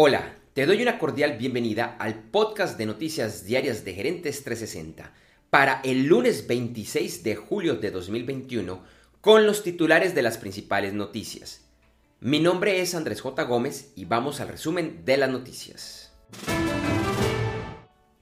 Hola, te doy una cordial bienvenida al podcast de noticias diarias de Gerentes 360 para el lunes 26 de julio de 2021 con los titulares de las principales noticias. Mi nombre es Andrés J. Gómez y vamos al resumen de las noticias.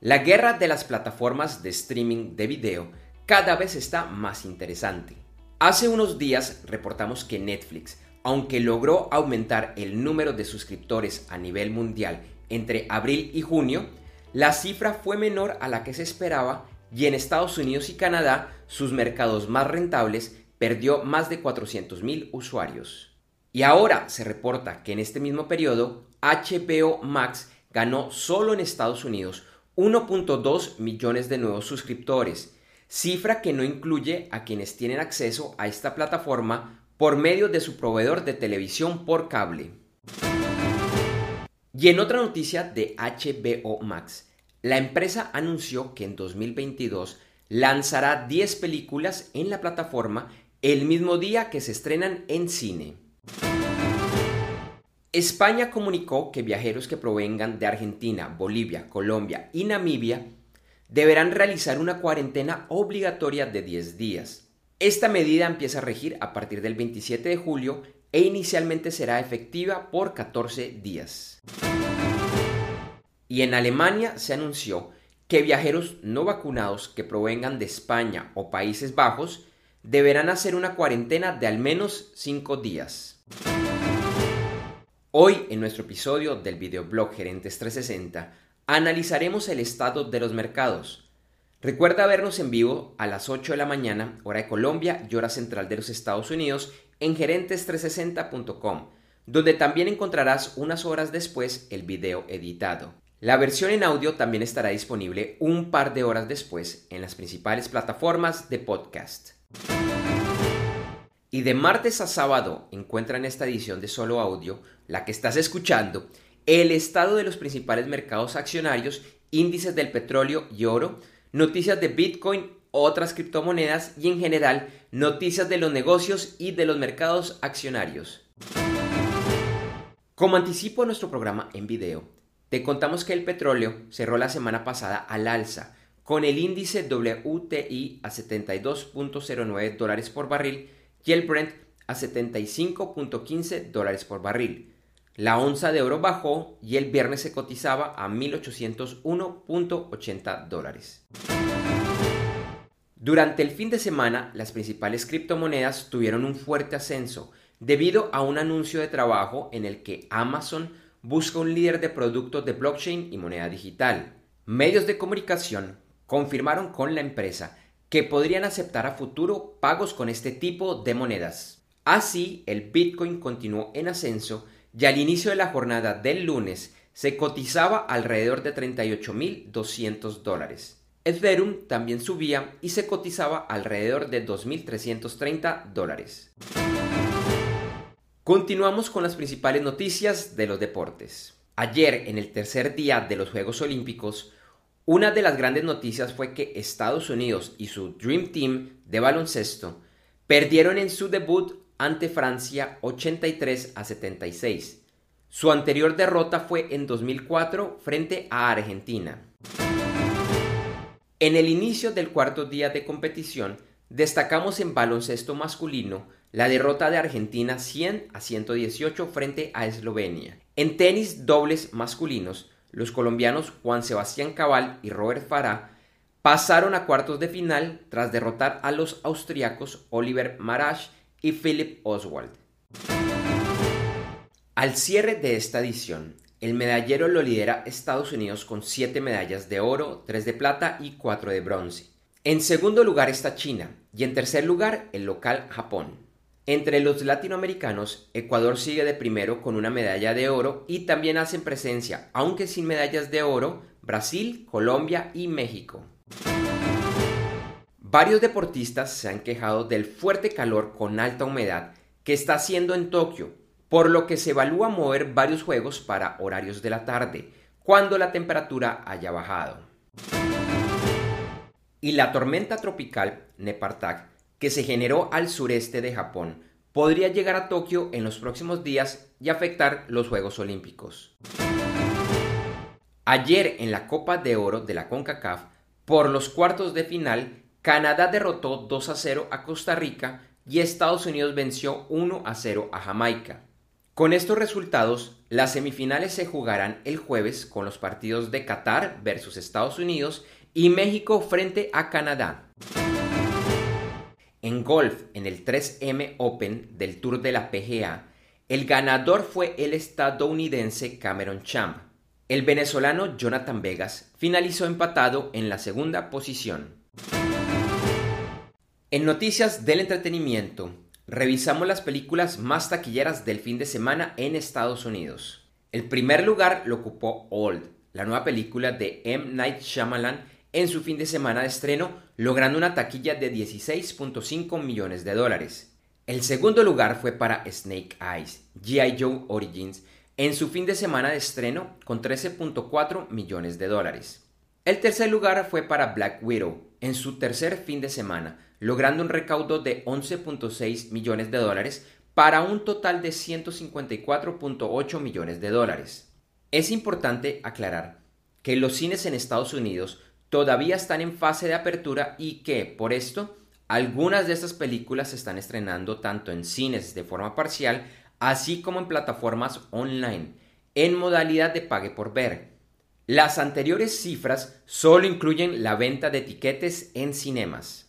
La guerra de las plataformas de streaming de video cada vez está más interesante. Hace unos días reportamos que Netflix aunque logró aumentar el número de suscriptores a nivel mundial entre abril y junio, la cifra fue menor a la que se esperaba y en Estados Unidos y Canadá, sus mercados más rentables, perdió más de 400.000 usuarios. Y ahora se reporta que en este mismo periodo, HBO Max ganó solo en Estados Unidos 1.2 millones de nuevos suscriptores, cifra que no incluye a quienes tienen acceso a esta plataforma por medio de su proveedor de televisión por cable. Y en otra noticia de HBO Max, la empresa anunció que en 2022 lanzará 10 películas en la plataforma el mismo día que se estrenan en cine. España comunicó que viajeros que provengan de Argentina, Bolivia, Colombia y Namibia deberán realizar una cuarentena obligatoria de 10 días. Esta medida empieza a regir a partir del 27 de julio e inicialmente será efectiva por 14 días. Y en Alemania se anunció que viajeros no vacunados que provengan de España o Países Bajos deberán hacer una cuarentena de al menos 5 días. Hoy en nuestro episodio del videoblog Gerentes 360 analizaremos el estado de los mercados, Recuerda vernos en vivo a las 8 de la mañana, hora de Colombia y hora central de los Estados Unidos, en gerentes360.com, donde también encontrarás unas horas después el video editado. La versión en audio también estará disponible un par de horas después en las principales plataformas de podcast. Y de martes a sábado encuentra en esta edición de solo audio, la que estás escuchando, el estado de los principales mercados accionarios, índices del petróleo y oro, noticias de Bitcoin, otras criptomonedas y en general noticias de los negocios y de los mercados accionarios. Como anticipo a nuestro programa en video, te contamos que el petróleo cerró la semana pasada al alza, con el índice WTI a 72.09 dólares por barril y el Brent a 75.15 dólares por barril. La onza de oro bajó y el viernes se cotizaba a 1.801.80 dólares. Durante el fin de semana, las principales criptomonedas tuvieron un fuerte ascenso debido a un anuncio de trabajo en el que Amazon busca un líder de productos de blockchain y moneda digital. Medios de comunicación confirmaron con la empresa que podrían aceptar a futuro pagos con este tipo de monedas. Así, el Bitcoin continuó en ascenso y al inicio de la jornada del lunes se cotizaba alrededor de 38.200 dólares. Ethereum también subía y se cotizaba alrededor de 2.330 dólares. Continuamos con las principales noticias de los deportes. Ayer, en el tercer día de los Juegos Olímpicos, una de las grandes noticias fue que Estados Unidos y su Dream Team de baloncesto perdieron en su debut ante Francia 83 a 76. Su anterior derrota fue en 2004 frente a Argentina. En el inicio del cuarto día de competición, destacamos en baloncesto masculino la derrota de Argentina 100 a 118 frente a Eslovenia. En tenis dobles masculinos, los colombianos Juan Sebastián Cabal y Robert Farah pasaron a cuartos de final tras derrotar a los austriacos Oliver Marash y Philip Oswald. Al cierre de esta edición, el medallero lo lidera Estados Unidos con 7 medallas de oro, 3 de plata y 4 de bronce. En segundo lugar está China y en tercer lugar el local Japón. Entre los latinoamericanos, Ecuador sigue de primero con una medalla de oro y también hacen presencia, aunque sin medallas de oro, Brasil, Colombia y México. Varios deportistas se han quejado del fuerte calor con alta humedad que está haciendo en Tokio, por lo que se evalúa mover varios juegos para horarios de la tarde, cuando la temperatura haya bajado. Y la tormenta tropical Nepartak, que se generó al sureste de Japón, podría llegar a Tokio en los próximos días y afectar los Juegos Olímpicos. Ayer en la Copa de Oro de la CONCACAF, por los cuartos de final, Canadá derrotó 2 a 0 a Costa Rica y Estados Unidos venció 1 a 0 a Jamaica. Con estos resultados, las semifinales se jugarán el jueves con los partidos de Qatar versus Estados Unidos y México frente a Canadá. En golf, en el 3M Open del Tour de la PGA, el ganador fue el estadounidense Cameron Champ. El venezolano Jonathan Vegas finalizó empatado en la segunda posición. En noticias del entretenimiento, revisamos las películas más taquilleras del fin de semana en Estados Unidos. El primer lugar lo ocupó Old, la nueva película de M. Night Shyamalan en su fin de semana de estreno, logrando una taquilla de 16.5 millones de dólares. El segundo lugar fue para Snake Eyes, G.I. Joe Origins, en su fin de semana de estreno con 13.4 millones de dólares. El tercer lugar fue para Black Widow, en su tercer fin de semana, logrando un recaudo de 11.6 millones de dólares para un total de 154.8 millones de dólares. Es importante aclarar que los cines en Estados Unidos todavía están en fase de apertura y que, por esto, algunas de estas películas se están estrenando tanto en cines de forma parcial, así como en plataformas online, en modalidad de pague por ver. Las anteriores cifras solo incluyen la venta de etiquetes en cinemas.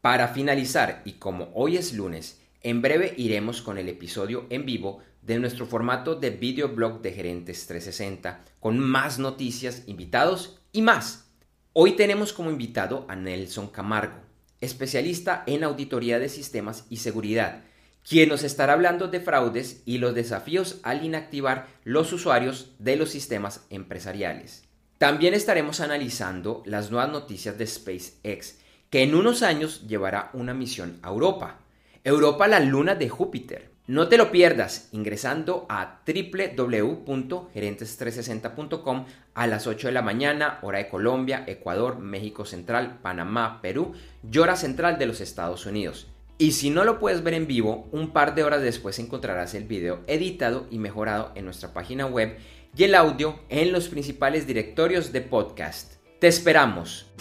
Para finalizar, y como hoy es lunes, en breve iremos con el episodio en vivo de nuestro formato de videoblog de Gerentes 360, con más noticias, invitados y más. Hoy tenemos como invitado a Nelson Camargo, especialista en auditoría de sistemas y seguridad, quien nos estará hablando de fraudes y los desafíos al inactivar los usuarios de los sistemas empresariales. También estaremos analizando las nuevas noticias de SpaceX, que en unos años llevará una misión a Europa. Europa la luna de Júpiter. No te lo pierdas ingresando a www.gerentes360.com a las 8 de la mañana, hora de Colombia, Ecuador, México Central, Panamá, Perú y hora central de los Estados Unidos. Y si no lo puedes ver en vivo, un par de horas después encontrarás el video editado y mejorado en nuestra página web y el audio en los principales directorios de podcast. Te esperamos.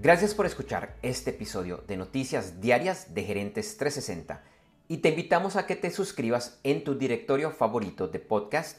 Gracias por escuchar este episodio de Noticias Diarias de Gerentes 360 y te invitamos a que te suscribas en tu directorio favorito de podcast